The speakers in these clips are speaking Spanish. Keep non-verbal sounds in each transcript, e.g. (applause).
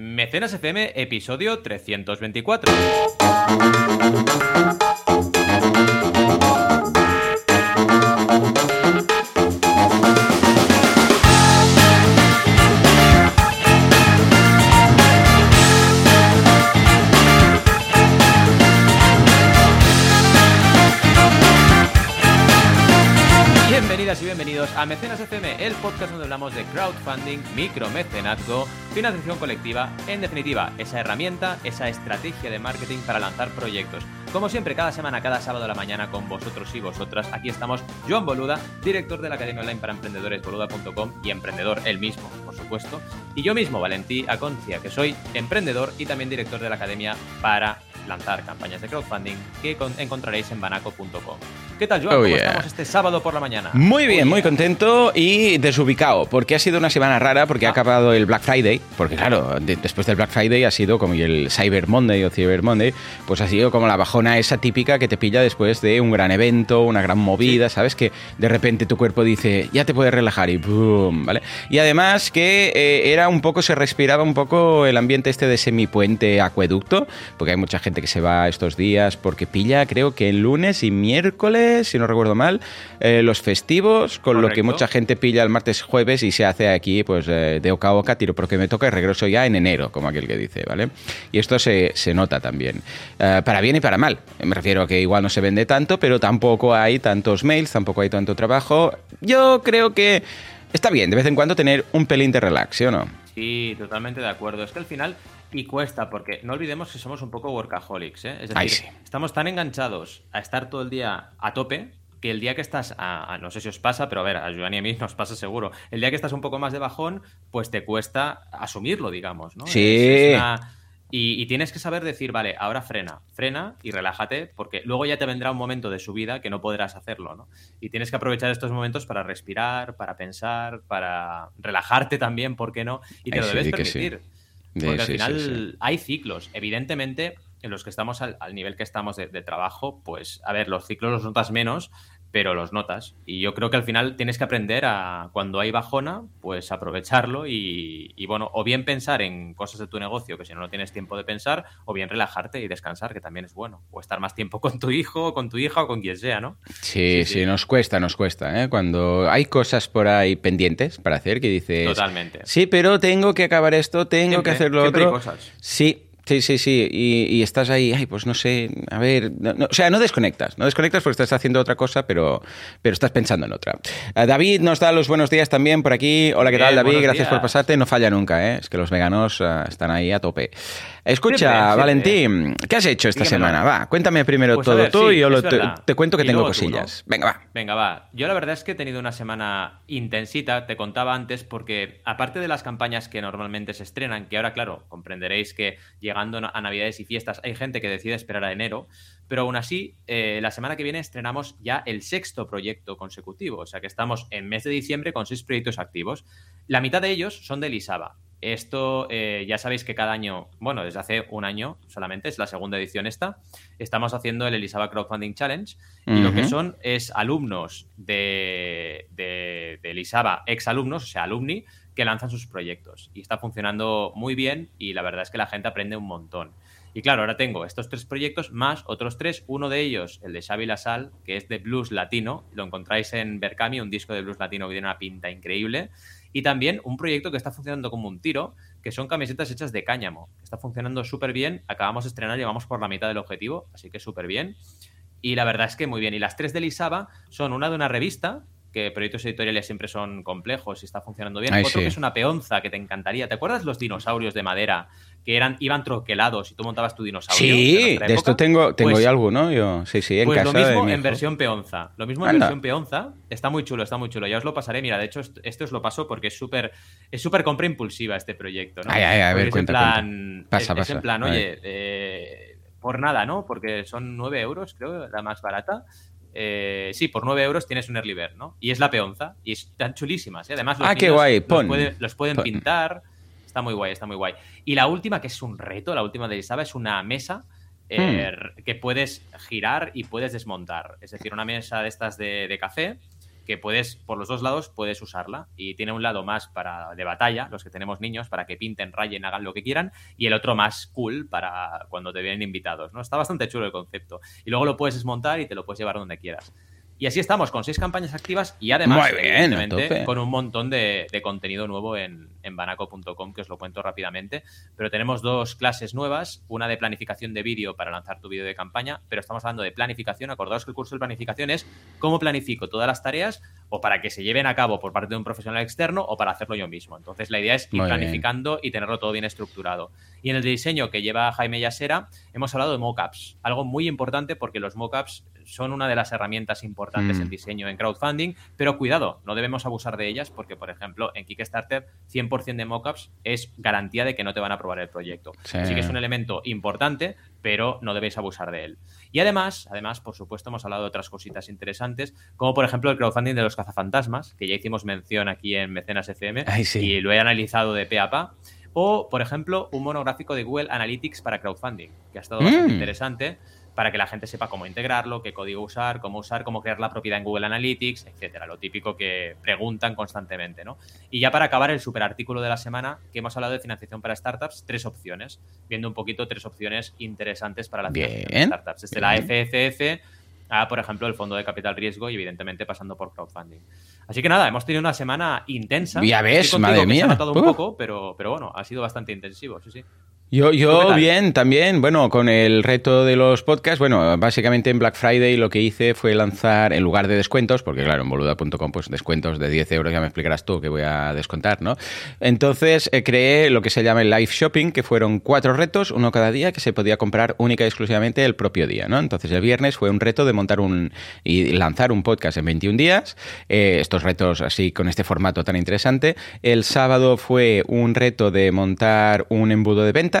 Mecenas FM, episodio 324. Bienvenidas y bienvenidos a Mecenas FM, podcast donde hablamos de crowdfunding, micromecenazgo, financiación colectiva, en definitiva, esa herramienta, esa estrategia de marketing para lanzar proyectos. Como siempre, cada semana, cada sábado a la mañana con vosotros y vosotras, aquí estamos Joan Boluda, director de la Academia Online para Emprendedores, boluda.com y emprendedor el mismo, por supuesto, y yo mismo, Valentí Aconcia, que soy emprendedor y también director de la Academia para lanzar campañas de crowdfunding que encontraréis en banaco.com. ¿Qué tal, Joan? Oh, ¿Cómo yeah. estamos este sábado por la mañana? Muy bien, muy contento y desubicado, porque ha sido una semana rara, porque ha Ah. acabado el Black Friday, porque claro, de- después del Black Friday ha sido como el Cyber Monday o Cyber Monday, pues ha sido como la bajona esa típica que te pilla después de un gran evento, una gran movida, ¿sabes? Que de repente tu cuerpo dice, ya te puedes relajar y ¡boom! ¿vale? Y además que eh, era un poco, se respiraba un poco el ambiente este de semipuente acueducto, porque hay mucha gente que se va estos días porque pilla, creo que el lunes y miércoles, si no recuerdo mal, eh, los festivos, con lo que mucha gente pilla el martes, jueves y se hace aquí pues eh, de oca a oca, tiro porque me toca y regreso ya en enero, como aquel que dice, ¿vale? Y esto se, se nota también, Eh, para bien y para mal. Me refiero a que igual no se vende tanto, pero tampoco hay tantos mails, tampoco hay tanto trabajo. Yo creo que está bien de vez en cuando tener un pelín de relax, ¿sí o no? Sí, totalmente de acuerdo. Es que al final, y cuesta, porque no olvidemos que somos un poco workaholics, ¿eh? Es decir, Ay, sí. estamos tan enganchados a estar todo el día a tope que el día que estás, a, a- no sé si os pasa, pero a ver, a Joan y a mí nos pasa seguro, el día que estás un poco más de bajón, pues te cuesta asumirlo, digamos, ¿no? Sí. Es- es una- Y, y tienes que saber decir, vale, ahora frena, frena y relájate, porque luego ya te vendrá un momento de subida que no podrás hacerlo, ¿no? Y tienes que aprovechar estos momentos para respirar, para pensar, para relajarte también, ¿por qué no? Y te Ay, lo debes sí. permitir. Porque al sí, final sí. hay ciclos. Evidentemente, en los que estamos al, al nivel que estamos de, de trabajo, pues, a ver, los ciclos los notas menos, pero los notas. Y yo creo que al final tienes que aprender a, cuando hay bajona, pues aprovecharlo y, y, bueno, o bien pensar en cosas de tu negocio, que si no, no tienes tiempo de pensar, o bien relajarte y descansar, que también es bueno. O estar más tiempo (laughs) con tu hijo, con tu hija o con quien sea, ¿no? Sí, Sí, sí, sí. nos cuesta, nos cuesta, ¿eh? Cuando hay cosas por ahí pendientes para hacer que dices... Totalmente. Sí, pero tengo que acabar esto, tengo Siempre, que hacer lo siempre hay otro. cosas. Sí, sí, sí, sí. Y, y estás ahí, ay, pues no sé, a ver. no- no- o sea, no desconectas. No desconectas porque estás haciendo otra cosa, pero, pero estás pensando en otra. Eh, David nos da los buenos días también por aquí. Hola, ¿qué Bien, tal, David? Gracias por días. pasarte. No falla nunca, ¿eh? Es que los veganos eh, están ahí a tope. Escucha, Siempre, siempre. Valentín, ¿qué has hecho esta Dígamelo. semana? Va, cuéntame primero Pues todo ver, tú sí, y yo lo- te, te cuento que Y tengo luego tú, cosillas. ¿no? Venga, va. Venga, va. Yo la verdad es que he tenido una semana intensita, te contaba antes, porque aparte de las campañas que normalmente se estrenan, que ahora, claro, comprenderéis que llegando a Navidades y fiestas hay gente que decide esperar a enero, pero aún así, eh, la semana que viene estrenamos ya el sexto proyecto consecutivo, o sea que estamos en mes de diciembre con seis proyectos activos. La mitad de ellos son de Lisaba. Esto eh, ya sabéis que cada año, bueno, desde hace un año solamente, es la segunda edición esta, estamos haciendo el Elisaba Crowdfunding Challenge y lo que son es alumnos de, de, de Elisaba, exalumnos, o sea, alumni, que lanzan sus proyectos. Y está funcionando muy bien y la verdad es que la gente aprende un montón. Y claro, ahora tengo estos tres proyectos más otros tres. Uno de ellos, el de Xavi Lasal, que es de blues latino. Lo encontráis en Berkami, un disco de blues latino que tiene una pinta increíble. Y también un proyecto que está funcionando como un tiro, que son camisetas hechas de cáñamo. Está funcionando súper bien. Acabamos de estrenar, llevamos por la mitad del objetivo, así que súper bien. Y la verdad es que muy bien. Y las tres de Lisaba son una de una revista, que proyectos editoriales siempre son complejos y está funcionando bien. Ay, Otro sí. que es una peonza que te encantaría. ¿Te acuerdas los dinosaurios de madera que eran, iban troquelados y tú montabas tu dinosaurio? Sí, de esto tengo, tengo Pues- ya alguno, yo. Sí, sí, en pues casa lo mismo de en versión peonza. Lo mismo en Anda. versión peonza. Está muy chulo, está muy chulo. Ya os lo pasaré. Mira, de hecho, est- este os lo paso porque es súper es súper compra impulsiva este proyecto. ¿no? Ay, ay, a ver, es en cuenta, plan, Pasa, es- es, pasa. en plan, oye, eh, por nada, ¿no? Porque son 9 euros, creo, la más barata. Eh, sí, por 9 euros tienes un early bird, ¿no? Y es la peonza. Y están chulísimas. ¿eh? Además, los Ah, qué los pon, puede- los pueden pon. pintar. Está muy guay, está muy guay. Y la última, que es un reto, la última de Isaba, es una mesa eh, Hmm. que puedes girar y puedes desmontar. Es decir, una mesa de estas de, de café que puedes, por los dos lados, puedes usarla. Y tiene un lado más para de batalla, los que tenemos niños, para que pinten, rayen, hagan lo que quieran, y el otro más cool para cuando te vienen invitados. ¿no? Está bastante chulo el concepto. Y luego lo puedes desmontar y te lo puedes llevar donde quieras. Y así estamos, con seis campañas activas y además, con un montón de, contenido nuevo en, en banaco.com, que os lo cuento rápidamente. Pero tenemos dos clases nuevas, una de planificación de vídeo para lanzar tu vídeo de campaña, pero estamos hablando de planificación. Acordaos que el curso de planificación es cómo planifico todas las tareas o para que se lleven a cabo por parte de un profesional externo o para hacerlo yo mismo. Entonces la idea es ir planificando y tenerlo todo bien estructurado. Y en el diseño que lleva Jaime Yasera hemos hablado de mockups, algo muy importante porque los mockups son una de las herramientas importantes en mm. diseño en crowdfunding, pero cuidado, no debemos abusar de ellas porque, por ejemplo, en Kickstarter 100% de mockups es garantía de que no te van a aprobar el proyecto. Así que es un elemento importante, pero no debéis abusar de él. Y además, además, por supuesto, hemos hablado de otras cositas interesantes, como por ejemplo el crowdfunding de los cazafantasmas, que ya hicimos mención aquí en Mecenas FM (laughs) y lo he analizado de pe a pa. O, por ejemplo, un monográfico de Google Analytics para crowdfunding, que ha estado bastante mm. interesante para que la gente sepa cómo integrarlo, qué código usar, cómo usar, cómo crear la propiedad en Google Analytics, etcétera. Lo típico que preguntan constantemente, ¿no? Y ya para acabar el super artículo de la semana, que hemos hablado de financiación para startups, tres opciones, viendo un poquito tres opciones interesantes para la financiación de startups. Desde la FFF a, por ejemplo, el fondo de capital riesgo y, evidentemente, pasando por crowdfunding. Así que nada, hemos tenido una semana intensa. Ya ves, madre mía. Se ha notado un poco, pero, pero bueno, ha sido bastante intensivo, sí, sí. Yo, yo bien, también, bueno, con el reto de los podcasts, bueno, básicamente en Black Friday lo que hice fue lanzar, en lugar de descuentos, porque claro, en boluda.com, pues descuentos de 10 euros, ya me explicarás tú que voy a descontar, ¿no? Entonces eh, creé lo que se llama el live shopping, que fueron cuatro retos, uno cada día, que se podía comprar única y exclusivamente el propio día, ¿no? Entonces el viernes fue un reto de montar un y lanzar un podcast en 21 días, eh, estos retos así con este formato tan interesante. El sábado fue un reto de montar un embudo de venta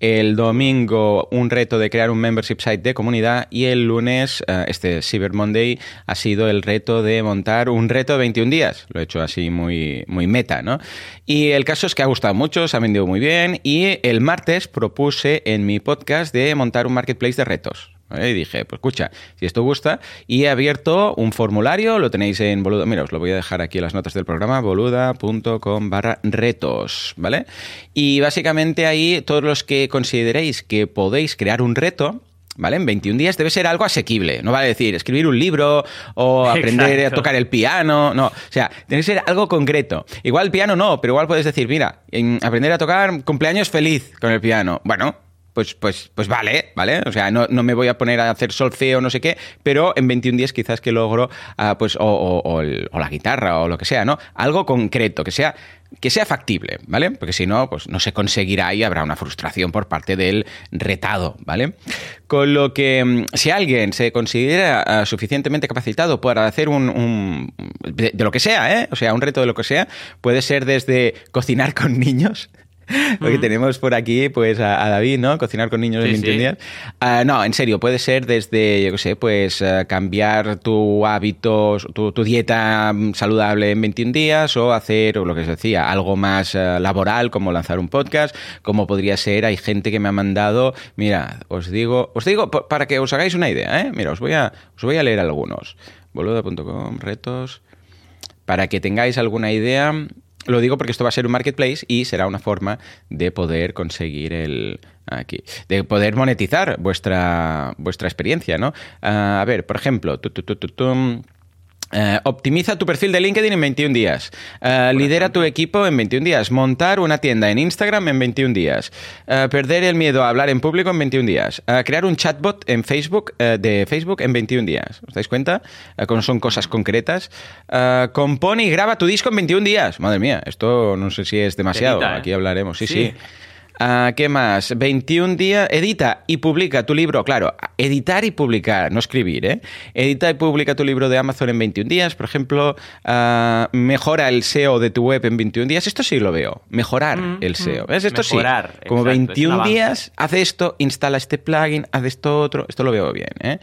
el domingo un reto de crear un membership site de comunidad y el lunes, eh, este Cyber Monday, ha sido el reto de montar un reto de 21 días. Lo he hecho así muy, muy meta, ¿no? Y el caso es que ha gustado mucho, se ha vendido muy bien y el martes propuse en mi podcast de montar un marketplace de retos. Y dije, pues escucha, si esto gusta, y he abierto un formulario, lo tenéis en Boluda, mira, os lo voy a dejar aquí en las notas del programa, boluda.com barra retos, ¿vale? Y básicamente ahí todos los que consideréis que podéis crear un reto, ¿vale? En 21 días debe ser algo asequible. No vale decir escribir un libro o (laughs) aprender a tocar el piano. No, o sea, tiene que ser algo concreto. Igual el piano no, pero igual puedes decir, mira, aprender a tocar cumpleaños feliz con el piano. Bueno, pues, pues, pues vale, ¿vale? O sea, no, me voy a poner a hacer solfeo no sé qué, pero en 21 días quizás que logro, ah, pues, o, la guitarra o lo que sea, ¿no? Algo concreto, que sea, que sea factible, ¿vale? Porque si no, pues no se conseguirá y habrá una frustración por parte del retado, ¿vale? Con lo que, mm, si alguien se considera ah, suficientemente capacitado para hacer un, de, de, lo que sea, ¿eh? O sea, un reto de lo que sea, puede ser desde cocinar con (laughs) niños, porque tenemos por aquí pues a, David, ¿no? Cocinar con niños en 21 días. Ah, no, en serio, puede ser desde, yo qué sé, pues ah, cambiar tu hábito, tu, dieta saludable en 21 días o hacer, o lo que se decía, algo más ah, laboral como lanzar un podcast, como podría ser, hay gente que me ha mandado, mira, os digo, os digo para que os hagáis una idea, ¿eh? Mira, os voy a, os voy a leer algunos. boluda.com, retos, para que tengáis alguna idea. Lo digo porque esto va a ser un marketplace y será una forma de poder conseguir el aquí, de poder monetizar vuestra vuestra experiencia, ¿no? Ah, a ver, por ejemplo, eh, optimiza tu perfil de LinkedIn en 21 días. Eh, lidera tu equipo en 21 días. Montar una tienda en Instagram en 21 días. Eh, perder el miedo a hablar en público en 21 días. crear un chatbot en Facebook de Facebook en 21 días. ¿Os dais cuenta? Como son cosas concretas. compone y graba tu disco en 21 días. Madre mía, esto no sé si es demasiado. Aquí hablaremos. sí. sí. Ah, ¿Qué más? 21 días. Edita y publica tu libro. Claro, editar y publicar, no escribir, ¿eh? Edita y publica tu libro de Amazon en 21 días. Por ejemplo, ah, mejora el SEO de tu web en 21 días. Esto sí lo veo. Mejorar mm, el SEO. ¿Ves? Esto Mejorar, sí. Como 21 días, haz esto, instala este plugin, haz esto otro. Esto lo veo bien, ¿eh?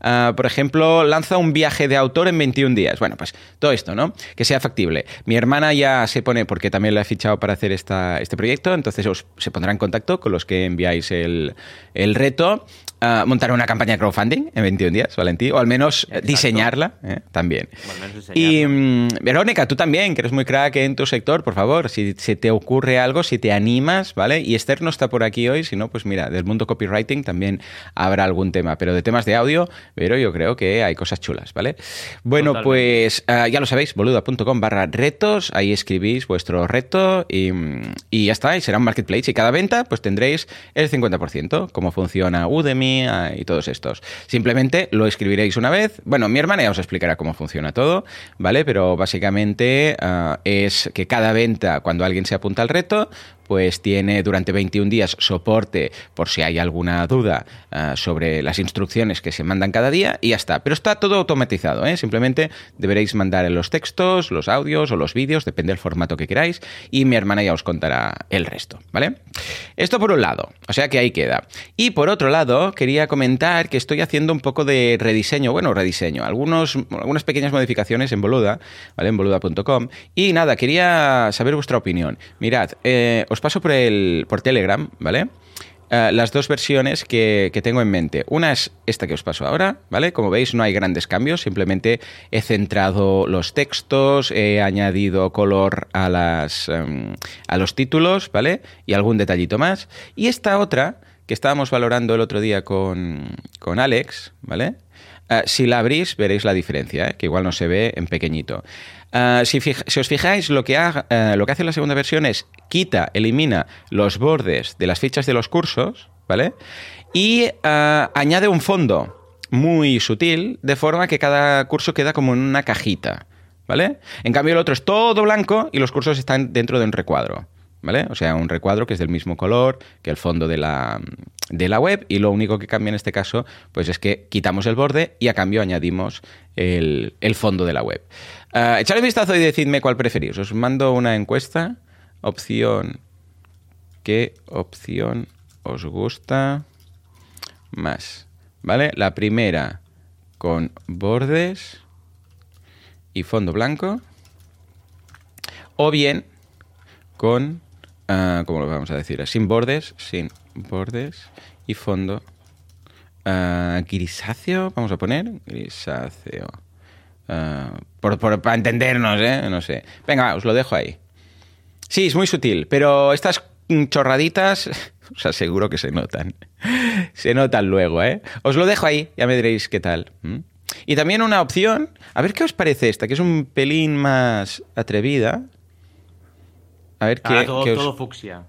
Ah, por ejemplo, lanza un viaje de autor en 21 días. Bueno, pues todo esto, ¿no? Que sea factible. Mi hermana ya se pone, porque también la he fichado para hacer esta, este proyecto, entonces se pondrá en contacto con los que enviáis el, el reto uh, montar una campaña de crowdfunding en 21 días, Valentín, o al menos Exacto. diseñarla ¿eh? también. Y um, Verónica, tú también, que eres muy crack en tu sector, por favor, si, si, te ocurre algo, si te animas, ¿vale? Y Esther no está por aquí hoy, si no, pues mira, del mundo copywriting también habrá algún tema, pero de temas de audio, pero yo creo que hay cosas chulas, ¿vale? Bueno, Totalmente. pues uh, ya lo sabéis, boluda.com barra retos, ahí escribís vuestro reto y, y ya está, y será un marketplace y cada venta pues tendréis el 50%, cómo funciona Udemy, y todos estos. Simplemente lo escribiréis una vez. Bueno, mi hermana ya os explicará cómo funciona todo, ¿vale? Pero básicamente uh, es que cada venta, cuando alguien se apunta al reto, pues tiene durante 21 días soporte por si hay alguna duda uh, sobre las instrucciones que se mandan cada día y ya está. Pero está todo automatizado, ¿eh? simplemente deberéis mandar los textos, los audios o los vídeos, depende del formato que queráis, y mi hermana ya os contará el resto, ¿vale? Esto por un lado, o sea que ahí queda. Y por otro lado, quería comentar que estoy haciendo un poco de rediseño, bueno, rediseño, algunos, algunas pequeñas modificaciones en Boluda, ¿vale? En boluda.com. Y nada, quería saber vuestra opinión. Mirad, eh, os paso por, el, por Telegram, ¿vale? Uh, las dos versiones que, que, tengo en mente. Una es esta que os paso ahora, ¿vale? Como veis, no hay grandes cambios, simplemente he centrado los textos, he añadido color a, las, um, a los títulos, ¿vale? Y algún detallito más. Y esta otra, que estábamos valorando el otro día con, con Alex, ¿vale? Uh, si la abrís, veréis la diferencia, ¿eh? que igual no se ve en pequeñito. Uh, si, os fijáis, lo que, lo que hace la segunda versión es quita, elimina los bordes de las fichas de los cursos, ¿vale? Y añade un fondo muy sutil, de forma que cada curso queda como en una cajita, ¿vale? En cambio, el otro es todo blanco y los cursos están dentro de un recuadro. ¿Vale? O sea, un recuadro que es del mismo color que el fondo de la, de la web y lo único que cambia en este caso pues es que quitamos el borde y a cambio añadimos el, el fondo de la web. Uh, echad un vistazo y decidme cuál preferís. Os mando una encuesta. Opción. ¿Qué opción os gusta más? ¿Vale? La primera con bordes y fondo blanco. O bien con Uh, ¿Cómo lo vamos a decir? Sin bordes, sin bordes y fondo uh, grisáceo, vamos a poner grisáceo. Uh, por, por, para entendernos, ¿eh? No sé. Venga, os lo dejo ahí. Sí, es muy sutil, pero estas chorraditas (laughs) os aseguro que se notan. (laughs) se notan luego, ¿eh? Os lo dejo ahí, ya me diréis qué tal. Y también una opción, a ver qué os parece esta, que es un pelín más atrevida. A ver qué. Ah, todo, qué os... todo fucsia.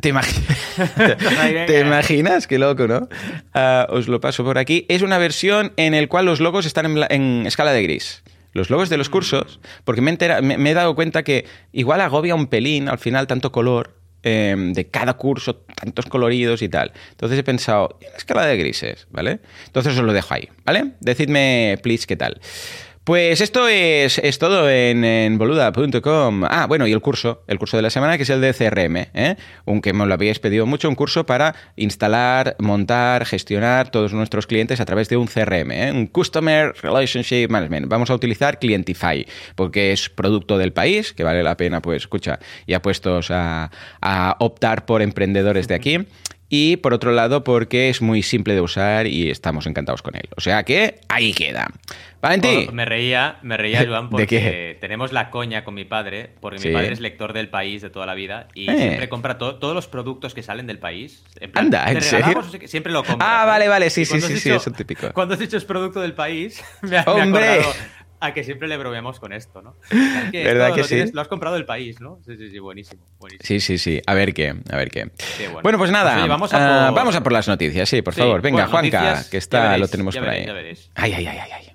¿Te. (laughs) (laughs) ¿Te, ¿Te imaginas? Qué loco, ¿no? Uh, os lo paso por aquí. Es una versión en la cual los logos están en, en, escala de gris. Los logos de los cursos, porque me, entera, me, me he dado cuenta que igual agobia un pelín al final tanto color eh, de cada curso, tantos coloridos y tal. Entonces he pensado, en escala de grises, ¿vale? Entonces os lo dejo ahí, ¿vale? Decidme, please, qué tal. Pues esto es, es todo en, boluda.com. Ah, bueno, y el curso, el curso de la semana, que es el de CRM, ¿eh? aunque me lo habíais pedido mucho, un curso para instalar, montar, gestionar todos nuestros clientes a través de un CRM, ¿eh? un Customer Relationship Management. Vamos a utilizar Clientify, porque es producto del país, que vale la pena, pues, escucha, ya puestos a, a optar por emprendedores de aquí y por otro lado porque es muy simple de usar y estamos encantados con él. O sea que ahí queda. Valentín. Oh, me reía, me reía, (laughs) Joan, porque tenemos la coña con mi padre, porque sí. mi padre es lector del país de toda la vida y eh. siempre compra to todos los productos que salen del país. En plan, Anda, ¿en serio? Siempre lo compra. Ah, vale, vale, sí, sí, sí, dicho, sí, eso típico. Cuando has dicho es producto del país, (laughs) me ha, ¡Hombre! Me ha acordado a que siempre le bromeamos con esto, ¿no? (laughs) Que ¿Verdad esto que lo sí? Tienes, lo has comprado del país, ¿no? Sí, sí, sí, buenísimo. buenísimo. Sí, sí, sí. A ver qué, a ver qué. Sí, bueno. bueno. pues nada, Pues, oye, vamos, a uh, por... vamos a por las noticias, sí, por Sí, favor. Venga, bueno, Juanca, noticias, que está, veréis, lo tenemos por veréis, ahí. veréis. Ay, ay, ay, ay, ay.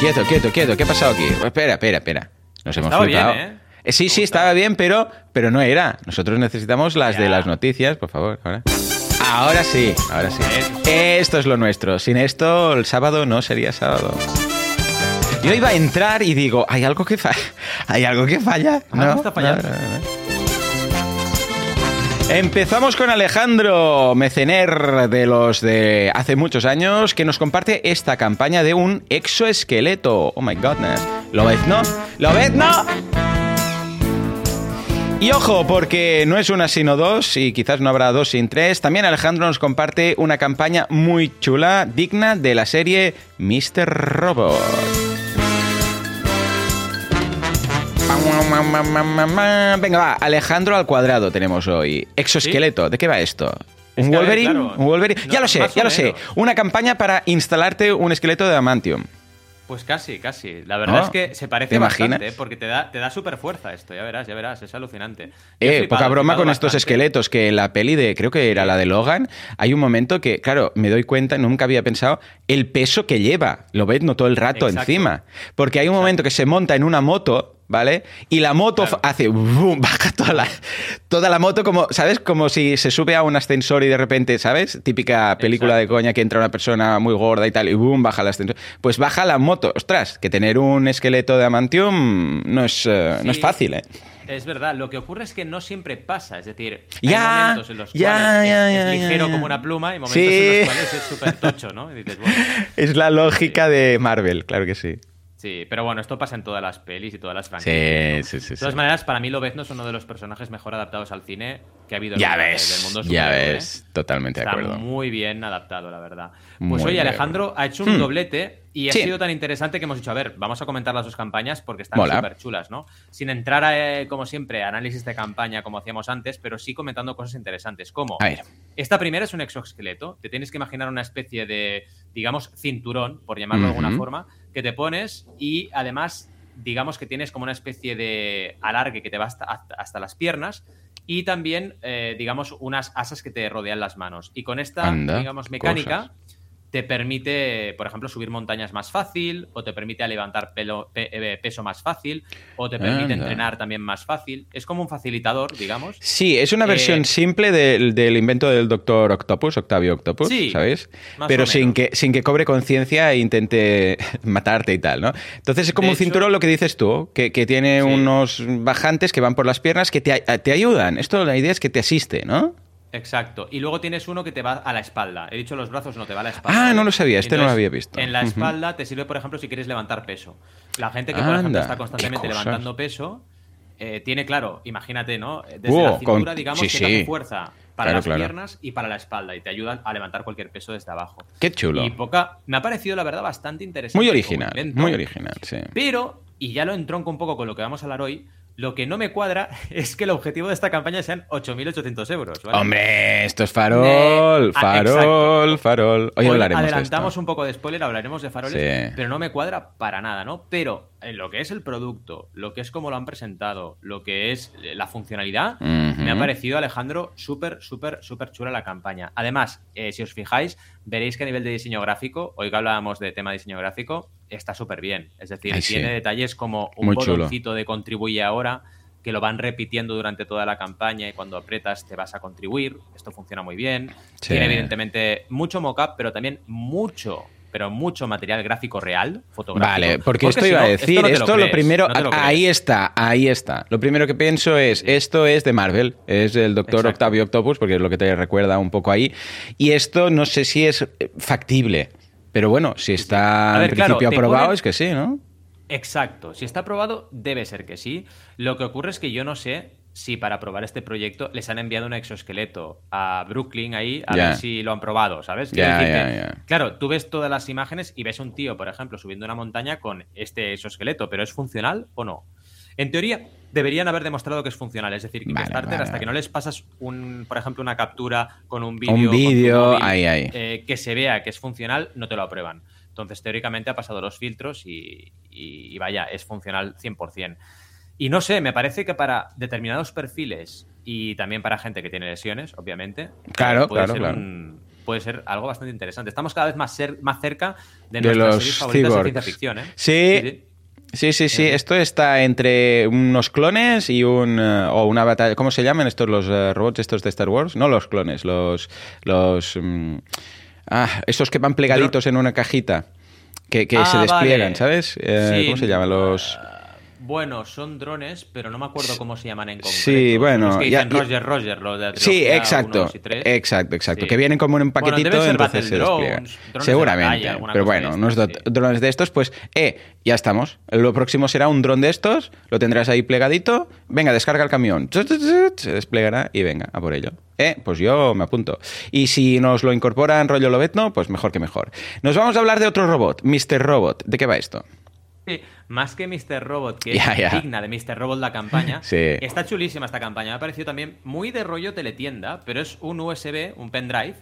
Quieto, quieto, quieto. ¿Qué ha pasado aquí? Espera, espera, espera. Nos hemos Estaba flipado. bien, ¿eh? Eh, sí, sí, estaba bien, pero, pero no era. Nosotros necesitamos las de las noticias, por favor. Ahora. Ahora sí, ahora sí. Eso. Esto es lo nuestro. Sin esto, el sábado no sería sábado. Yo iba a entrar y digo, ¿hay algo que falla? (laughs) ¿Hay algo que falla? Algo está fallando. no, no, no. Empezamos con Alejandro Mecener de los de hace muchos años que nos comparte esta campaña de un exoesqueleto. Oh my godness. ¿Lo ves, no? ¿Lo ves, no? Y ojo, porque no es una sino dos, y quizás no habrá dos sin tres. También Alejandro nos comparte una campaña muy chula, digna de la serie Mr. Robot. Venga, va, Alejandro al cuadrado tenemos hoy. Exoesqueleto, ¿de qué va esto? ¿Un Wolverine? ¿Un Wolverine? ya lo sé, ya lo sé. Una campaña para instalarte un esqueleto de adamantium. Pues casi, casi. La verdad es que se parece bastante, porque te da, te da súper fuerza esto, ya verás, ya verás, es alucinante. eh, poca broma con estos esqueletos, que en la peli de, creo que era la de Logan, hay un momento que, claro, me doy cuenta, nunca había pensado, el peso que lleva, lo ves no todo el rato encima. Porque hay un momento que se monta en una moto ¿vale? Y la moto hace (laughs) baja toda la, toda la moto como, ¿sabes? Como si se sube a un ascensor y de repente, ¿sabes? Típica película de coña que entra una persona muy gorda y tal y boom, baja el ascensor. Pues baja la moto. Ostras, que tener un esqueleto de amantium no es, eh, no es fácil, ¿eh? Es verdad, lo que ocurre es que no siempre pasa, es decir, hay momentos en los cuales es, ligero como una pluma y momentos en los cuales es súper tocho, ¿no? (laughs) es la lógica de Marvel, claro que sí. Sí, pero bueno, esto pasa en todas las pelis y todas las franquicias. Sí, sí, sí. De todas maneras, para mí Lobezno es uno de los personajes mejor adaptados al cine que ha habido ya ves, del mundo Ya ves, totalmente de acuerdo. muy bien adaptado, la verdad. Pues oye, Alejandro ha hecho un hmm. doblete y ha sido tan interesante que hemos dicho, a ver, vamos a comentar las dos campañas porque están súper chulas, ¿no? Sin entrar, a, como siempre, a análisis de campaña como hacíamos antes, pero sí comentando cosas interesantes, como... A ver. Esta primera es un exoesqueleto, te tienes que imaginar una especie de, digamos, cinturón, por llamarlo de alguna forma, que te pones y además digamos que tienes como una especie de alargue que te va hasta, las piernas y también, eh, digamos, unas asas que te rodean las manos. Y con esta, digamos, mecánica, te permite, por ejemplo, subir montañas más fácil, o te permite levantar eh, peso más fácil, o te permite entrenar también más fácil. Es como un facilitador, digamos. Sí, es una versión eh, simple del, invento del doctor Octopus, Octavio Octopus, sí, ¿sabes? Pero sin que, sin que cobre conciencia e intente (laughs) matarte y tal, ¿no? Entonces es como un cinturón lo que dices tú, que, tiene unos bajantes que van por las piernas que te, te ayudan. Esto la idea es que te asiste, ¿no? Exacto. Y luego tienes uno que te va a la espalda. He dicho los brazos, no te va a la espalda. Ah, no lo sabía, este no lo había visto. En la espalda te sirve, por ejemplo, si quieres levantar peso. La gente que, por ejemplo, está constantemente levantando peso, eh, tiene, claro, imagínate, ¿no? Desde la cintura, digamos, que te fuerza para las piernas y para la espalda y te ayuda a levantar cualquier peso desde abajo. Qué chulo. Y poca. Me ha parecido, la verdad, bastante interesante. Muy original, muy original, sí. Pero, y ya lo entronco un poco con lo que vamos a hablar hoy, lo que no me cuadra (laughs) es que el objetivo de esta campaña sean 8.800 euros. Hombre, esto es farol, ah, farol, farol. Hoy, hablaremos Adelantamos un poco de spoiler, hablaremos de faroles, pero no me cuadra para nada, ¿no? Pero en lo que es el producto, lo que es como lo han presentado, lo que es la funcionalidad, me ha parecido, Alejandro, súper, súper, súper chula la campaña. Además, eh, si os fijáis, veréis que a nivel de diseño gráfico, hoy que hablábamos de tema de diseño gráfico, está súper bien. Es decir, tiene detalles como un botoncito de contribuye ahora que lo van repitiendo durante toda la campaña y cuando apretas te vas a contribuir. Esto funciona muy bien. Tiene evidentemente mucho mockup, pero también mucho pero mucho material gráfico real, fotográfico. Vale, porque, esto iba a decir, esto, lo, primero, ahí está, ahí está. Lo primero que pienso es, esto es de Marvel, es el Doctor Octavio Octopus, porque es lo que te recuerda un poco ahí, y esto no sé si es factible. Pero bueno, si está en principio aprobado, es que sí, ¿no? Exacto. Si está aprobado, debe ser que sí. Lo que ocurre es que yo no sé si para probar este proyecto les han enviado un exoesqueleto a Brooklyn ahí a ver si lo han probado, ¿sabes? claro, tú ves todas las imágenes y ves un tío, por ejemplo, subiendo una montaña con este exoesqueleto, pero ¿es funcional o no? En teoría, deberían haber demostrado que es funcional. Es decir, que hasta que no les pasas, un, por ejemplo, una captura con un vídeo, eh, que se vea que es funcional, no te lo aprueban. Entonces, teóricamente ha pasado los filtros y, vaya, es funcional 100%. Y no sé, me parece que para determinados perfiles y también para gente que tiene lesiones, obviamente, claro, puede, ser puede ser algo bastante interesante. Estamos cada vez más, más cerca de, nuestras series favoritas de ciencia ficción. ¿eh? sí. Sí, sí, sí. Esto está entre unos clones y un. Eh, o una batalla. ¿Cómo se llaman estos los eh, robots estos de Star Wars? No los clones, los. los mm, ah, esos que van plegaditos en una cajita. Que, se ah, despliegan, ¿sabes? Eh, ¿Cómo se llaman? Los. Bueno, son drones, pero no me acuerdo cómo se llaman en concreto. Sí, bueno, Los que ya- dicen ya- Roger Roger, los de la Sí, exacto. y. Exacto, exacto. Sí. Que vienen como en un Bueno, paquetito, ser entonces se despliegan. Seguramente. batalla, pero bueno, unos sí. drones de estos, pues, eh, ya estamos. Lo próximo será un dron de estos, lo tendrás ahí plegadito. Venga, descarga el camión. Se desplegará y venga, a por ello. Eh, pues yo me apunto. Y si nos lo incorporan rollo Lobetno, pues mejor que mejor. Nos vamos a hablar de otro robot, Mr. Robot. ¿De qué va esto? Sí, más que Mr. Robot, que (laughs) es digna de Mr. Robot la campaña. Sí. Está chulísima esta campaña. Me ha parecido también muy de rollo teletienda, pero es un USB, un pendrive.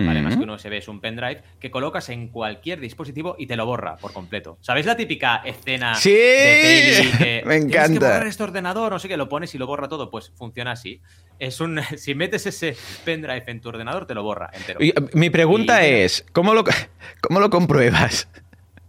Vale, más Mm. que un USB es un pendrive que colocas en cualquier dispositivo y te lo borra por completo. ¿Sabéis la típica escena Sí, de peli que (laughs) me tienes que encanta. borrar este ordenador, no sé qué, lo pones y lo borra todo? Pues funciona así. Es un (laughs) si metes ese pendrive en tu ordenador te lo borra entero. Y, eh, mi pregunta Y- es, ¿cómo lo, ¿cómo lo compruebas?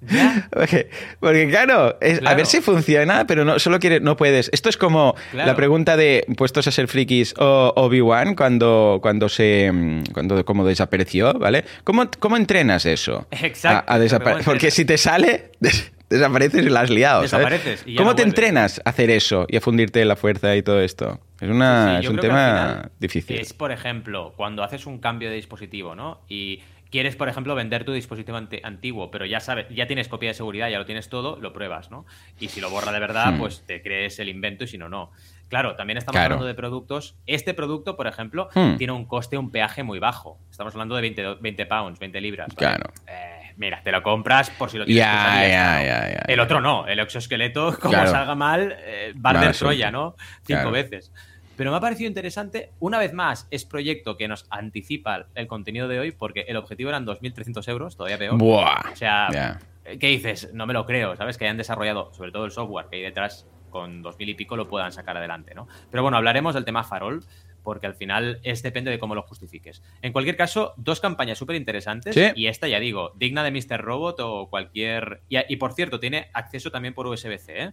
Ya. Porque, porque, claro, es- a ver si funciona, pero no solo quiere, no puedes. Esto es como Claro. la pregunta de puestos a ser frikis o Obi-Wan cuando, cuando se cuando como desapareció, ¿vale? ¿Cómo, cómo entrenas eso? Exacto, A- a pero desapa- ¿cómo Porque si te sale, (laughs) des- desapareces y la has liado. ¿Cómo no te vuelves. entrenas a hacer eso y a fundirte la fuerza y todo esto? Es, una, Sí, sí, es un tema difícil. Es, por ejemplo, cuando haces un cambio de dispositivo, ¿no? Y quieres, por ejemplo, vender tu dispositivo antiguo, pero ya sabes, ya tienes copia de seguridad, ya lo tienes todo, lo pruebas, ¿no? Y si lo borra de verdad, Hmm. pues te crees el invento y si no, no. Claro, también estamos Claro. hablando de productos. Este producto, por ejemplo, Hmm. tiene un coste, un peaje muy bajo. Estamos hablando de 20, do- 20 pounds, 20 libras. ¿vale? Claro. Eh, mira, te lo compras por si lo tienes Ya, que usar y ya ya, está, ¿no? ya, ya, El otro no, el exoesqueleto, (laughs) como Claro. salga mal, eh, va asunto. Troya, ¿no? Cinco Claro. veces. Pero me ha parecido interesante, una vez más, es proyecto que nos anticipa el contenido de hoy, porque el objetivo eran 2.300 euros, todavía peor. Buah. O sea, Ya. ¿qué dices? No me lo creo, ¿sabes? Que hayan desarrollado, sobre todo el software que hay detrás, con 2.000 y pico lo puedan sacar adelante, ¿no? Pero bueno, hablaremos del tema farol, porque al final es depende de cómo lo justifiques. En cualquier caso, dos campañas súper interesantes, Sí. y esta, ya digo, digna de Mr. Robot o cualquier... Y, y, por cierto, tiene acceso también por USB-C, ¿eh?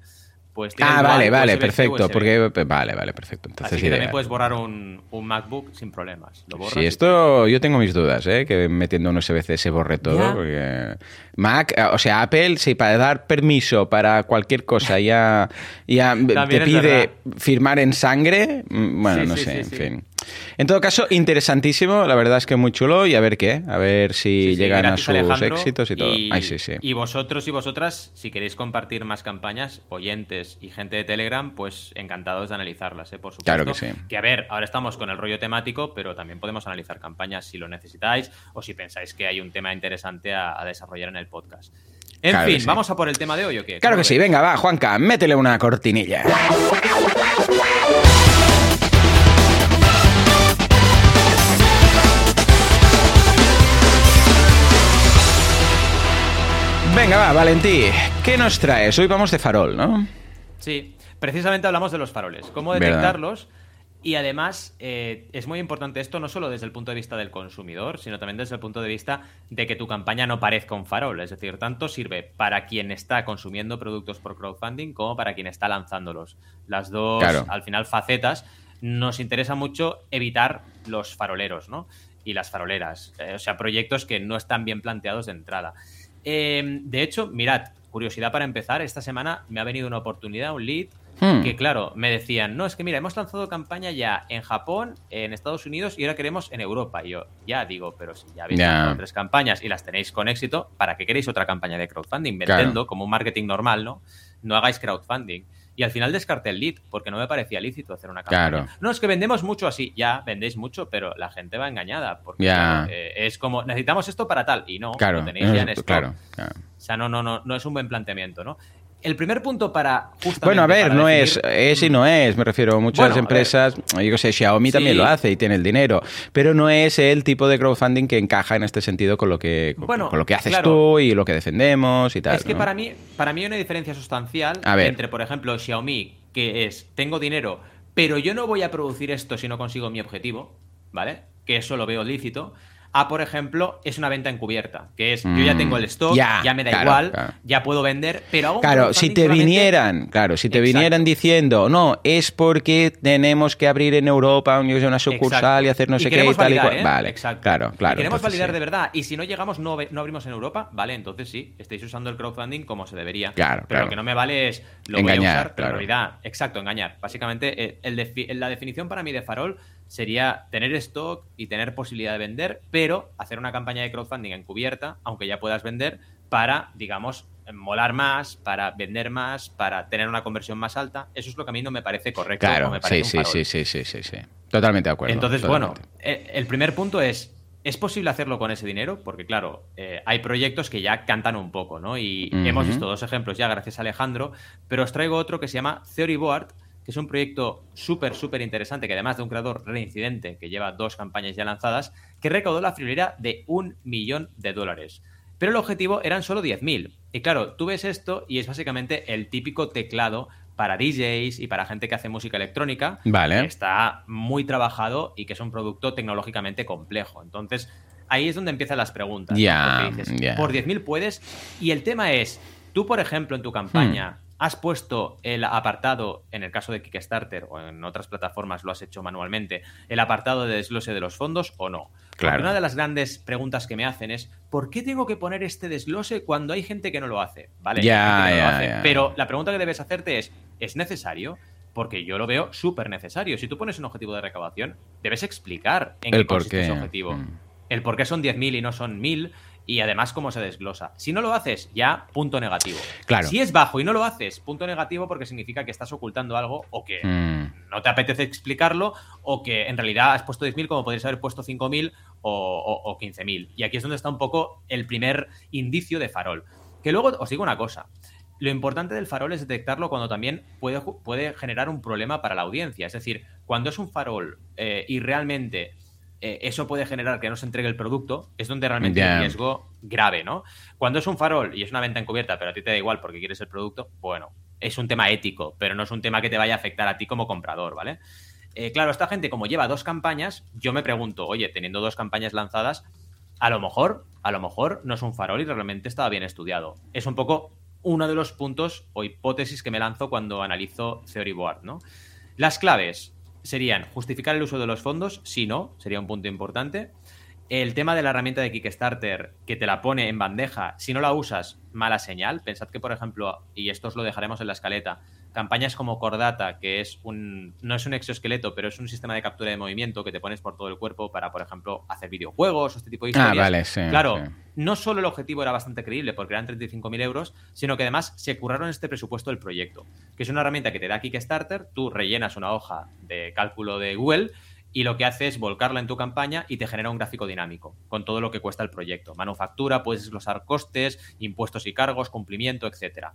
Pues tiene Ah, vale, dual vale, perfecto. USB. Porque, vale, vale, perfecto. Entonces, Así que ideal. también puedes borrar un, un MacBook sin problemas. Lo borras Sí, esto yo tengo mis dudas, ¿eh? Que metiendo un USB-C se borre todo. Ya. Porque Mac, eh, o sea, Apple, sí, para dar permiso para cualquier cosa ya, ya (laughs) te pide verdad. firmar en sangre. mm, Bueno, Sí, no sí, sé, sí, en sí. fin. En todo caso, interesantísimo, la verdad es que muy chulo y a ver qué, a ver si Sí, sí, llegan a sus Alejandro. éxitos y todo. Ay, sí, sí. Y vosotros y vosotras, si queréis compartir más campañas, oyentes y gente de Telegram, pues encantados de analizarlas, ¿eh? por supuesto. Claro que sí. Que a ver, ahora estamos con el rollo temático, pero también podemos analizar campañas si lo necesitáis o si pensáis que hay un tema interesante a, a desarrollar en el podcast. En Claro fin, sí. ¿vamos a por el tema de hoy o qué? Claro ¿Cómo que sí, venga, va, Juanca, métele una cortinilla. (laughs) Venga, va, Valentí, ¿qué nos traes? Hoy vamos de farol, ¿no? Sí, precisamente hablamos de los faroles, cómo Verdad. detectarlos y además eh, es muy importante esto no solo desde el punto de vista del consumidor, sino también desde el punto de vista de que tu campaña no parezca un farol, es decir, tanto sirve para quien está consumiendo productos por crowdfunding como para quien está lanzándolos. Las dos, Claro. al final, facetas, nos interesa mucho evitar los faroleros, ¿no? Y las faroleras, eh, o sea, proyectos que no están bien planteados de entrada. Eh, de hecho, mirad, curiosidad para empezar, esta semana me ha venido una oportunidad, un lead, Hmm. que claro, me decían, no, es que mira, hemos lanzado campaña ya en Japón, en Estados Unidos y ahora queremos en Europa. Y yo, ya digo, pero si ya habéis Ya. lanzado tres campañas y las tenéis con éxito, ¿para qué queréis otra campaña de crowdfunding? Claro. Vendedlo como un marketing normal, ¿no? No hagáis crowdfunding. Y al final descarté el lead porque no me parecía lícito hacer una campaña. Claro. No, es que vendemos mucho así. Ya, vendéis mucho, pero la gente va engañada. Porque eh, es como, necesitamos esto para tal. Y no, Claro, lo tenéis ya en stock. claro, claro. O sea, no, no, no, no es un buen planteamiento, ¿no? El primer punto para justamente Bueno, a ver, no definir- es, es y no es, me refiero, muchas Bueno, a empresas, yo qué sé, Xiaomi Sí. también lo hace y tiene el dinero, pero no es el tipo de crowdfunding que encaja en este sentido con lo que, con, Bueno, con lo que haces claro. tú y lo que defendemos y tal. Es que ¿no? para mí, para mí hay una diferencia sustancial A ver. entre, por ejemplo, Xiaomi, que es tengo dinero, pero yo no voy a producir esto si no consigo mi objetivo, ¿vale? Que eso lo veo lícito. A, por ejemplo, es una venta encubierta, que es yo ya Mm, tengo el stock, ya, ya, me da claro, igual, claro. ya puedo vender, pero hago un Claro, si te solamente- vinieran, claro, si te Exacto. vinieran diciendo, no, es porque tenemos que abrir en Europa un- una sucursal Exacto. y hacer no sé qué y tal y cual. ¿eh? Vale, Exacto. claro, claro. Y queremos entonces validar sí. de verdad. Y si no llegamos, no, no abrimos en Europa, vale, entonces sí, estáis usando el crowdfunding como se debería. Claro, Pero claro. lo que no me vale es lo voy Engañar, a usar, pero en realidad, exacto, engañar. Básicamente, eh, el defi- la definición para mí de farol sería tener stock y tener posibilidad de vender, pero hacer una campaña de crowdfunding encubierta, aunque ya puedas vender, para, digamos, molar más, para vender más, para tener una conversión más alta. Eso es lo que a mí no me parece correcto. Claro, me parece sí, sí, sí, sí, sí, sí. Totalmente de acuerdo. Entonces, totalmente. bueno, eh, el primer punto es, ¿es posible hacerlo con ese dinero? Porque, claro, eh, hay proyectos que ya cantan un poco, ¿no? Y hemos visto dos ejemplos ya, gracias a Alejandro, pero os traigo otro que se llama Theory Board, que es un proyecto súper, súper interesante, que además de un creador reincidente que lleva dos campañas ya lanzadas, que recaudó la friolera de un millón de dólares. Pero el objetivo eran solo 10.000. Y claro, tú ves esto y es básicamente el típico teclado para DJs y para gente que hace música electrónica, Vale. que está muy trabajado y que es un producto tecnológicamente complejo. Entonces, ahí es donde empiezan las preguntas. ¿no? Ya, Porque dices, por 10.000 puedes. Y el tema es, tú, por ejemplo, en tu campaña, Hmm. Has puesto el apartado, en el caso de Kickstarter o en otras plataformas lo has hecho manualmente, el apartado de desglose de los fondos o no. Porque Claro. una de las grandes preguntas que me hacen es, ¿por qué tengo que poner este desglose cuando hay gente que no lo hace? Vale, Ya, no ya, hace, ya. pero la pregunta que debes hacerte es, ¿es necesario? Porque yo lo veo súper necesario. Si tú pones un objetivo de recaudación, debes explicar en El qué consiste qué. ese objetivo. Mm. El por qué son 10.000 y no son 1.000 y además cómo se desglosa. Si no lo haces, ya punto negativo. Claro. Si es bajo y no lo haces, punto negativo porque significa que estás ocultando algo o que Mm. no te apetece explicarlo o que en realidad has puesto 10.000 como podrías haber puesto 5.000 o, o, o 15.000. Y aquí es donde está un poco el primer indicio de farol. Que luego os digo una cosa. Lo importante del farol es detectarlo cuando también puede, puede generar un problema para la audiencia. Es decir, cuando es un farol eh, y realmente eh, eso puede generar que no se entregue el producto, es donde realmente hay Ya. un riesgo grave, ¿no? Cuando es un farol y es una venta encubierta, pero a ti te da igual porque quieres el producto, bueno, es un tema ético, pero no es un tema que te vaya a afectar a ti como comprador, ¿vale? Eh, claro, esta gente como lleva dos campañas, yo me pregunto, oye, teniendo dos campañas lanzadas, a lo mejor, a lo mejor no es un farol y realmente estaba bien estudiado. Es un poco uno de los puntos o hipótesis que me lanzo cuando analizo Theory Board, ¿no? Las claves serían justificar el uso de los fondos, si no, sería un punto importante. El tema de la herramienta de Kickstarter que te la pone en bandeja, si no la usas, mala señal. Pensad que, por ejemplo, y esto os lo dejaremos en la escaleta, campañas como Cordata, que es un no es un exoesqueleto, pero es un sistema de captura de movimiento que te pones por todo el cuerpo para, por ejemplo, hacer videojuegos o este tipo de Ah, historias. vale, sí. Claro, sí. no solo el objetivo era bastante creíble, porque eran 35.000 euros, sino que además se curraron este presupuesto del proyecto, que es una herramienta que te da Kickstarter, tú rellenas una hoja de cálculo de Google y lo que hace es volcarla en tu campaña y te genera un gráfico dinámico con todo lo que cuesta el proyecto. Manufactura, puedes desglosar costes, impuestos y cargos, cumplimiento, etcétera.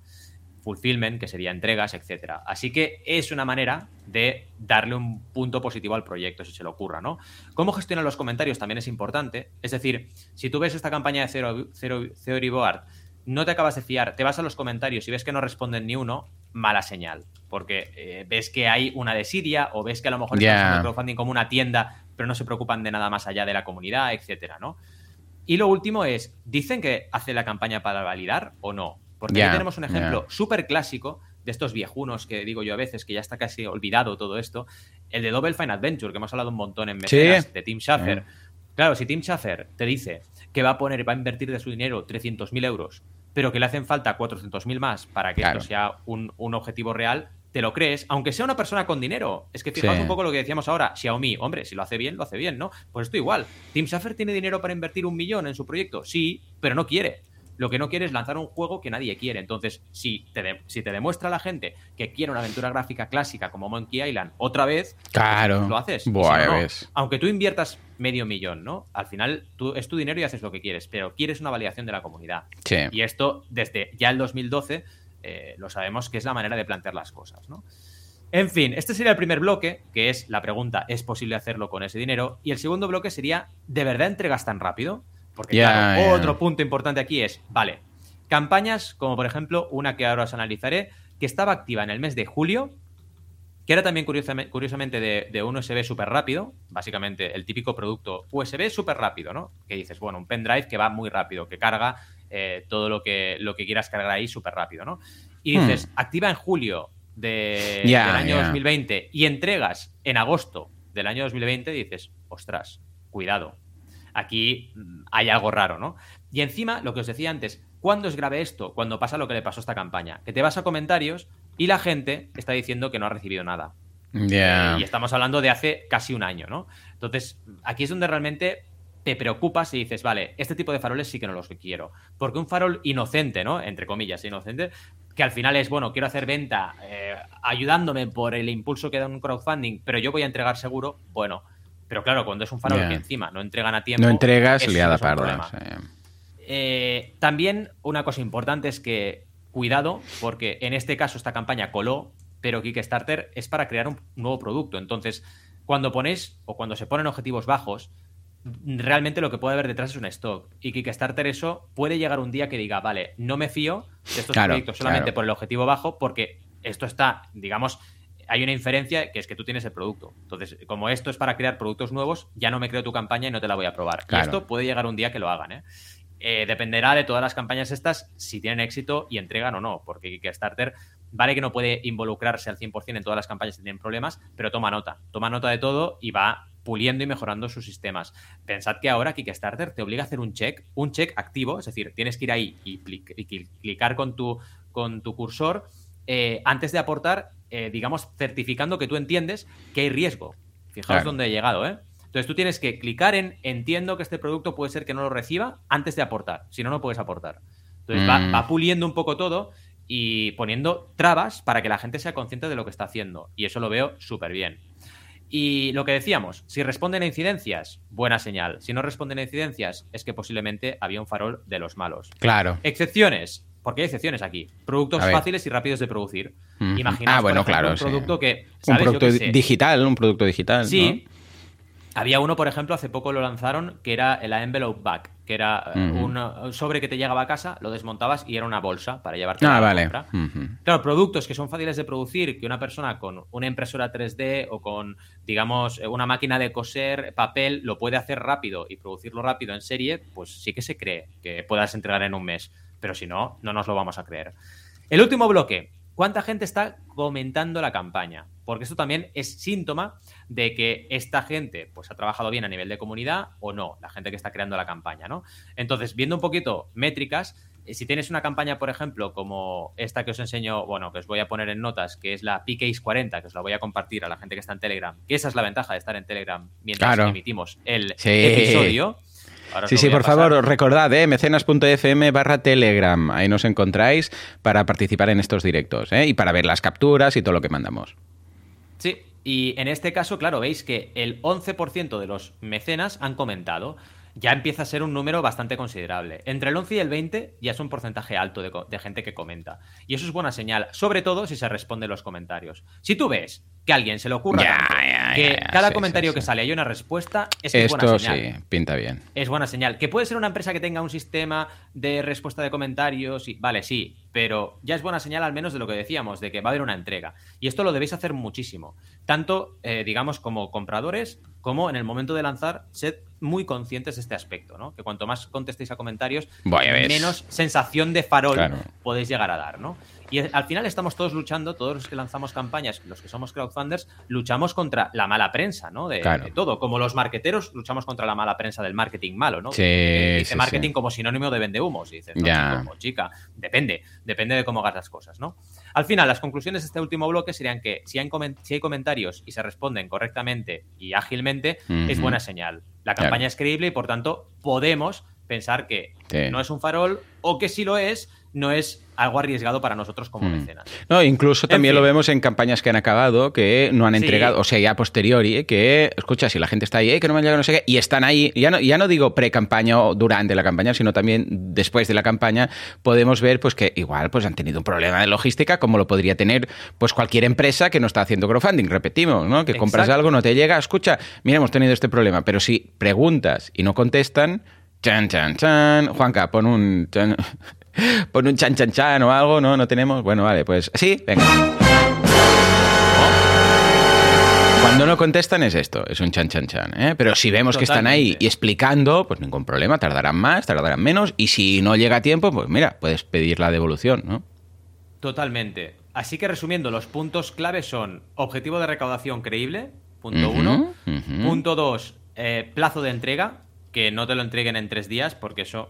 Fulfillment, que sería entregas, etcétera. Así que es una manera de darle un punto positivo al proyecto, si se le ocurra, ¿no? Cómo gestionar los comentarios también es importante. Es decir, si tú ves esta campaña de Zero, Zero- Theory Board, no te acabas de fiar, te vas a los comentarios y ves que no responden ni uno, mala señal. Porque eh, ves que hay una desidia o ves que a lo mejor Ya. están el crowdfunding como una tienda, pero no se preocupan de nada más allá de la comunidad, etcétera, ¿no? Y lo último es, ¿dicen que hace la campaña para validar o no? Porque aquí tenemos un ejemplo súper clásico de estos viejunos que digo yo a veces, que ya está casi olvidado todo esto, el de Double Fine Adventure, que hemos hablado un montón en mecenas, Sí. de Tim Schafer. Claro, si Tim Schafer te dice que va a poner, va a invertir de su dinero 300.000 euros, pero que le hacen falta 400.000 más para que Claro. esto sea un, un objetivo real, te lo crees, aunque sea una persona con dinero. Es que fijaos Sí. un poco lo que decíamos ahora, Xiaomi, hombre, si lo hace bien, lo hace bien, ¿no? Pues esto igual. Tim Schafer tiene dinero para invertir un millón en su proyecto, sí, pero no quiere. Lo que no quiere es lanzar un juego que nadie quiere. Entonces, si te, de- si te demuestra la gente que quiere una aventura gráfica clásica como Monkey Island otra vez, Claro. lo haces. Y Buah, si no, ya no. ves. Aunque tú inviertas medio millón, ¿no? Al final tú, es tu dinero y haces lo que quieres, pero quieres una validación de la comunidad. Sí. Y esto, desde ya el 2012, eh, lo sabemos que es la manera de plantear las cosas, ¿no? En fin, este sería el primer bloque, que es la pregunta, ¿es posible hacerlo con ese dinero? Y el segundo bloque sería, ¿de verdad entregas tan rápido? Porque claro, otro punto importante aquí es, vale, campañas como por ejemplo una que ahora os analizaré, que estaba activa en el mes de julio, que era también curiosamente, de, un USB súper rápido, básicamente el típico producto USB súper rápido, ¿no? Que dices, bueno, un pendrive que va muy rápido, que carga eh, todo lo que, lo que quieras cargar ahí súper rápido, ¿no? Y dices, hmm. activa en julio de, del año 2020 y entregas en agosto del año 2020, dices, ostras, cuidado, aquí mm, hay algo raro, ¿no? Y encima, lo que os decía antes, ¿cuándo es grave esto? Cuando pasa lo que le pasó a esta campaña, que te vas a comentarios y la gente está diciendo que no ha recibido nada. Eh, y estamos hablando de hace casi un año, ¿no? Entonces, aquí es donde realmente te preocupas y dices, vale, este tipo de faroles sí que no los quiero. Porque un farol inocente, ¿no? Entre comillas, inocente, que al final es, bueno, quiero hacer venta eh, ayudándome por el impulso que da un crowdfunding, pero yo voy a entregar seguro, bueno. Pero claro, cuando es un farol que encima no entregan a tiempo. No entregas, liada parda. Eh, también una cosa importante es que, cuidado, porque en este caso esta campaña coló, pero Kickstarter es para crear un nuevo producto. Entonces, cuando ponéis o cuando se ponen objetivos bajos, realmente lo que puede haber detrás es un stock. Y Kickstarter eso puede llegar un día que diga, vale, no me fío de estos proyectos solamente por el objetivo bajo, porque esto está, digamos, hay una inferencia que es que tú tienes el producto. Entonces, como esto es para crear productos nuevos, ya no me creo tu campaña y no te la voy a probar. Y esto puede llegar un día que lo hagan, ¿eh? ¿eh? dependerá de todas las campañas estas si tienen éxito y entregan o no, porque Kickstarter vale que no puede involucrarse al 100% en todas las campañas que tienen problemas, pero toma nota, toma nota de todo y va puliendo y mejorando sus sistemas. Pensad que ahora Kickstarter te obliga a hacer un check, un check activo, es decir, tienes que ir ahí y, clicar con tu, con tu cursor eh, antes de aportar, eh, digamos, certificando que tú entiendes que hay riesgo. Fijaos dónde he llegado, ¿eh? Entonces tú tienes que clicar en entiendo que este producto puede ser que no lo reciba antes de aportar, si no, no puedes aportar. Entonces va, mm. va puliendo un poco todo y poniendo trabas para que la gente sea consciente de lo que está haciendo. Y eso lo veo súper bien. Y lo que decíamos, si responden a incidencias, buena señal. Si no responden a incidencias, es que posiblemente había un farol de los malos. Claro. Excepciones, porque hay excepciones aquí. Productos fáciles y rápidos de producir. Imagina ah, bueno, claro, un producto que. Un producto digital, un producto digital. Sí. Había uno, por ejemplo, hace poco lo lanzaron, que era el Envelope Bag, que era eh, un sobre que te llegaba a casa, lo desmontabas y era una bolsa para llevarte ah, a la vale. Claro, productos que son fáciles de producir, que una persona con una impresora 3D o con, digamos, una máquina de coser papel lo puede hacer rápido y producirlo rápido en serie, pues sí que se cree que puedas entregar en un mes. Pero si no, no nos lo vamos a creer. El último bloque, ¿Cuánta gente está comentando la campaña? Porque esto también es síntoma de que esta gente pues, ha trabajado bien a nivel de comunidad o no, la gente que está creando la campaña, ¿no? Entonces, viendo un poquito métricas, eh, si tienes una campaña, por ejemplo, como esta que os enseño, bueno, que os voy a poner en notas, que es la PKs 40, que os la voy a compartir a la gente que está en Telegram, que esa es la ventaja de estar en Telegram mientras emitimos el episodio sí, sí, por favor, recordad, ¿eh? mecenas.fm barra Telegram. Ahí nos encontráis para participar en estos directos ¿eh? y para ver las capturas y todo lo que mandamos. Sí, y en este caso, claro, veis que el 11% de los mecenas han comentado ya empieza a ser un número bastante considerable. Entre el 11 y el 20 ya es un porcentaje alto de, gente que comenta. Y eso es buena señal, sobre todo si se responde los comentarios. Si tú ves que a alguien se le ocurra que cada comentario que sale hay una respuesta, es, que es buena señal. sí, pinta bien. Es buena señal. Que puede ser una empresa que tenga un sistema de respuesta de comentarios, y, vale, sí, pero ya es buena señal al menos de lo que decíamos, de que va a haber una entrega. Y esto lo debéis hacer muchísimo. Tanto, eh, digamos, como compradores, como en el momento de lanzar, sed muy conscientes de este aspecto, ¿no? Que cuanto más contestéis a comentarios, menos sensación de farol podéis llegar a dar, ¿no? Y al final estamos todos luchando, todos los que lanzamos campañas, los que somos crowdfunders, luchamos contra la mala prensa, ¿no? De, todo. Como los marqueteros luchamos contra la mala prensa del marketing malo, ¿no? Sí, dice marketing como sinónimo de vendehumos. Y dices, no, chica, depende, depende de cómo hagas las cosas, ¿no? Al final, las conclusiones de este último bloque serían que si hay, si hay comentarios y se responden correctamente y ágilmente, es buena señal. La campaña es creíble y por tanto podemos pensar que no es un farol o que si lo es, no es algo arriesgado para nosotros como mm. mecenas. No, incluso también lo vemos en campañas que han acabado, que no han entregado, o sea, ya a posteriori, que, escucha, si la gente está ahí, que no me han llegado no sé qué, y están ahí, ya no, ya no digo pre-campaña o durante la campaña, sino también después de la campaña, podemos ver pues que igual pues han tenido un problema de logística, como lo podría tener pues cualquier empresa que no está haciendo crowdfunding, repetimos, ¿no? Que compras algo, no te llega, escucha, mira, hemos tenido este problema, pero si preguntas y no contestan, chan, chan, chan, Juanca, pon un... (laughs) Pon un chan chan chan o algo, ¿no? No tenemos. Bueno, vale, pues sí, venga. no contestan es esto, es un chan chan chan. ¿eh? Pero si vemos que están ahí y explicando, pues ningún problema, tardarán más, tardarán menos. Y si no llega a tiempo, pues mira, puedes pedir la devolución, ¿no? Totalmente. Así que resumiendo, los puntos clave son objetivo de recaudación creíble, punto uno. Punto dos, eh, plazo de entrega, que no te lo entreguen en tres días, porque eso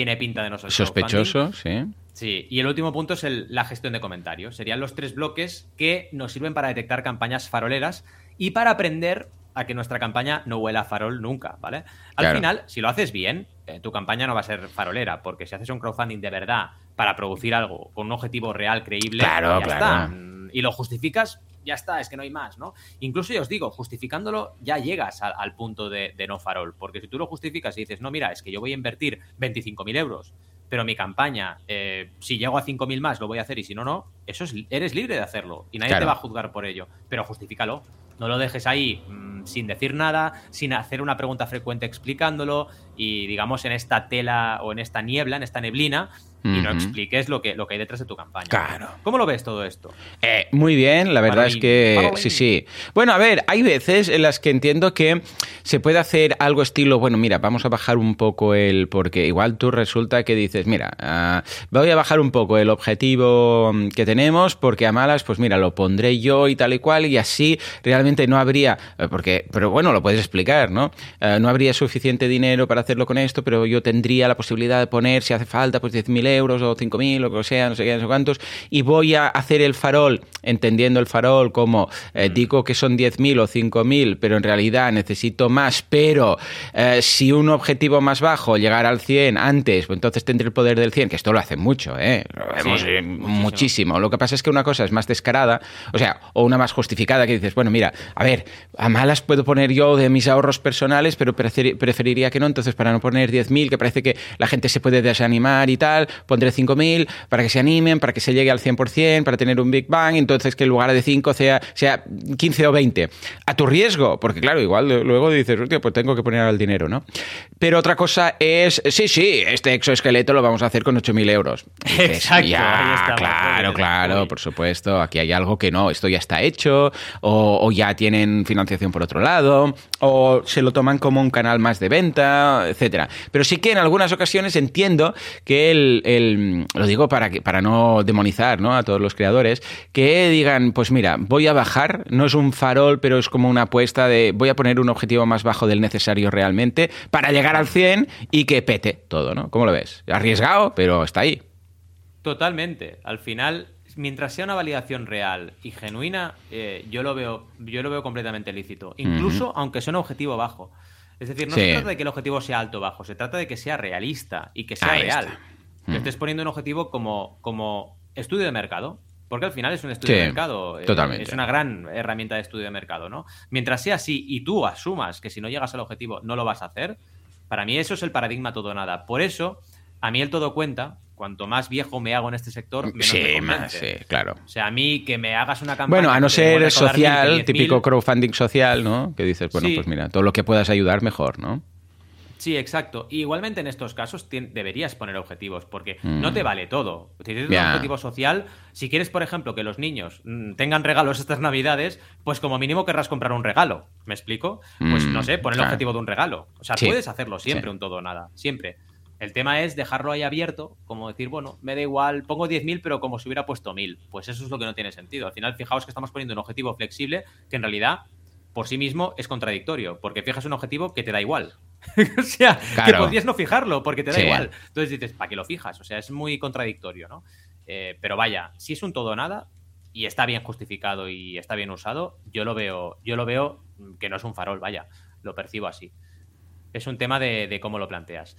tiene pinta de no ser Sospechoso, sí. Sí, y el último punto es la gestión de comentarios. Serían los tres bloques que nos sirven para detectar campañas faroleras y para aprender a que nuestra campaña no huela a farol nunca, ¿vale? Al final, si lo haces bien, eh, tu campaña no va a ser farolera, porque si haces un crowdfunding de verdad para producir algo con un objetivo real, creíble, claro, ya está. Y lo justificas, ya está, es que no hay más, ¿no? Incluso yo os digo, justificándolo ya llegas al punto de, no farol, porque si tú lo justificas y dices, no, mira, es que yo voy a invertir 25.000 euros, pero mi campaña, eh, si llego a 5.000 más, lo voy a hacer y si no, no, eso es, eres libre de hacerlo y nadie te va a juzgar por ello, pero justifícalo. No lo dejes ahí mm, sin decir nada, sin hacer una pregunta frecuente explicándolo y digamos en esta tela o en esta niebla, en esta neblina, y no expliques lo que, lo que hay detrás de tu campaña. Claro. ¿Cómo lo ves todo esto? Eh, muy bien, la verdad es que sí, sí. Bueno, a ver, hay veces en las que entiendo que se puede hacer algo estilo, bueno, mira, vamos a bajar un poco el, porque igual tú resulta que dices, mira, ah, voy a bajar un poco el objetivo que tenemos porque a malas, pues mira, lo pondré yo y tal y cual y así realmente no habría, eh, porque, pero bueno, lo puedes explicar, ¿no? Eh, no habría suficiente dinero para hacerlo con esto, pero yo tendría la posibilidad de poner, si hace falta, pues 10.000 euros o 5.000 o lo que sea, no sé qué, no sé cuántos, y voy a hacer el farol, entendiendo el farol como eh, mm. digo que son 10.000 o 5.000, pero en realidad necesito más, pero eh, si un objetivo más bajo llegara al 100 antes, pues entonces tendré el poder del 100, que esto lo hace mucho, ¿eh? Lo vemos eh, muchísimo. Lo que pasa es que una cosa es más descarada, o sea, o una más justificada que dices, bueno, mira, a ver, a malas puedo poner yo de mis ahorros personales, pero preferiría que no, entonces para no poner 10.000, que parece que la gente se puede desanimar y tal, pondré 5.000 para que se animen, para que se llegue al 100%, para tener un Big Bang, entonces que en lugar de 5 sea, sea 15 o 20. A tu riesgo, porque claro, igual luego dices, hostia, pues tengo que poner el dinero, ¿no? Pero otra cosa es, sí, sí, este exoesqueleto lo vamos a hacer con 8.000 euros. Exacto. claro, claro, por supuesto, aquí hay algo que no, esto ya está hecho, o, ya tienen financiación por otro lado, o se lo toman como un canal más de venta, etcétera. Pero sí que en algunas ocasiones entiendo que el, lo digo para, que, para no demonizar ¿no? a todos los creadores, que digan, pues mira, voy a bajar, no es un farol, pero es como una apuesta de voy a poner un objetivo más bajo del necesario realmente para llegar al 100 y que pete todo, ¿no? ¿Cómo lo ves? Arriesgado, pero está ahí. Totalmente. Al final, mientras sea una validación real y genuina, eh, yo lo veo, yo lo veo completamente lícito. Incluso aunque sea un objetivo bajo. Es decir, no se trata de que el objetivo sea alto o bajo, se trata de que sea realista y que sea real. Que estés poniendo un objetivo como, como estudio de mercado. Porque al final es un estudio de mercado. Eh, totalmente. Es una gran herramienta de estudio de mercado, ¿no? Mientras sea así y tú asumas que si no llegas al objetivo no lo vas a hacer, para mí eso es el paradigma todo nada. Por eso, a mí el todo cuenta. Cuanto más viejo me hago en este sector, menos sí, me más, sí, claro. O sea, a mí que me hagas una campaña. Bueno, a no ser social, típico crowdfunding social, ¿no? Que dices, bueno, pues mira, todo lo que puedas ayudar, mejor, ¿no? Sí, exacto. igualmente en estos casos deberías poner objetivos, porque no te mm. vale todo. Si tienes un objetivo social, si quieres, por ejemplo, que los niños mm, tengan regalos estas navidades, pues como mínimo querrás comprar un regalo. ¿Me explico? Pues no mm, sé, pon el objetivo de un regalo. O sea, puedes hacerlo siempre, un todo o nada. Siempre. El tema es dejarlo ahí abierto, como decir, bueno, me da igual, pongo 10.000, pero como si hubiera puesto 1.000. Pues eso es lo que no tiene sentido. Al final, fijaos que estamos poniendo un objetivo flexible que en realidad por sí mismo es contradictorio, porque fijas un objetivo que te da igual. (laughs) o sea, que podrías no fijarlo porque te da igual. Entonces dices, ¿para qué lo fijas? O sea, es muy contradictorio, ¿no? Eh, pero vaya, si es un todo o nada y está bien justificado y está bien usado, yo lo veo, yo lo veo que no es un farol, vaya, lo percibo así. Es un tema de cómo lo planteas.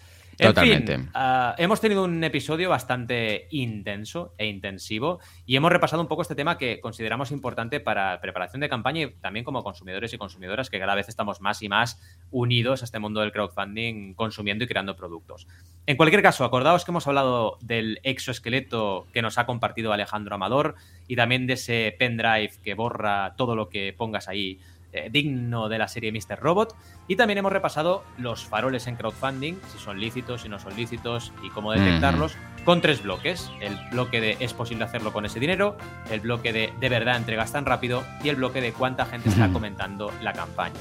Totalmente. Ah, hemos tenido un episodio bastante intenso e intensivo y hemos repasado un poco este tema que consideramos importante para preparación de campaña y también como consumidores y consumidoras que cada vez estamos más y más unidos a este mundo del crowdfunding, consumiendo y creando productos. En cualquier caso, acordaos que hemos hablado del exoesqueleto que nos ha compartido Alejandro Amador y también de ese pendrive que borra todo lo que pongas ahí eh, digno de la serie Mr. Robot. Y también hemos repasado los faroles en crowdfunding, si son lícitos, si no son lícitos y cómo detectarlos, con tres bloques. El bloque de es posible hacerlo con ese dinero, el bloque de de verdad entregas tan rápido y el bloque de cuánta gente está comentando la campaña.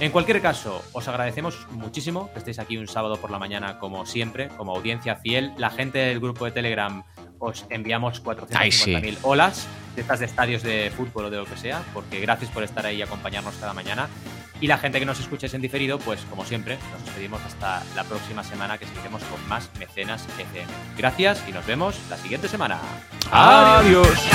En cualquier caso, os agradecemos muchísimo que estéis aquí un sábado por la mañana, como siempre, como audiencia fiel. La gente del grupo de Telegram os enviamos 450.000 olas de estas de estadios de fútbol o de lo que sea, porque gracias por estar ahí y acompañarnos cada mañana. Y la gente que nos escuchéis en diferido, pues como siempre, nos despedimos hasta la próxima semana que seguiremos con más Mecenas FM. Gracias y nos vemos la siguiente semana. Adiós.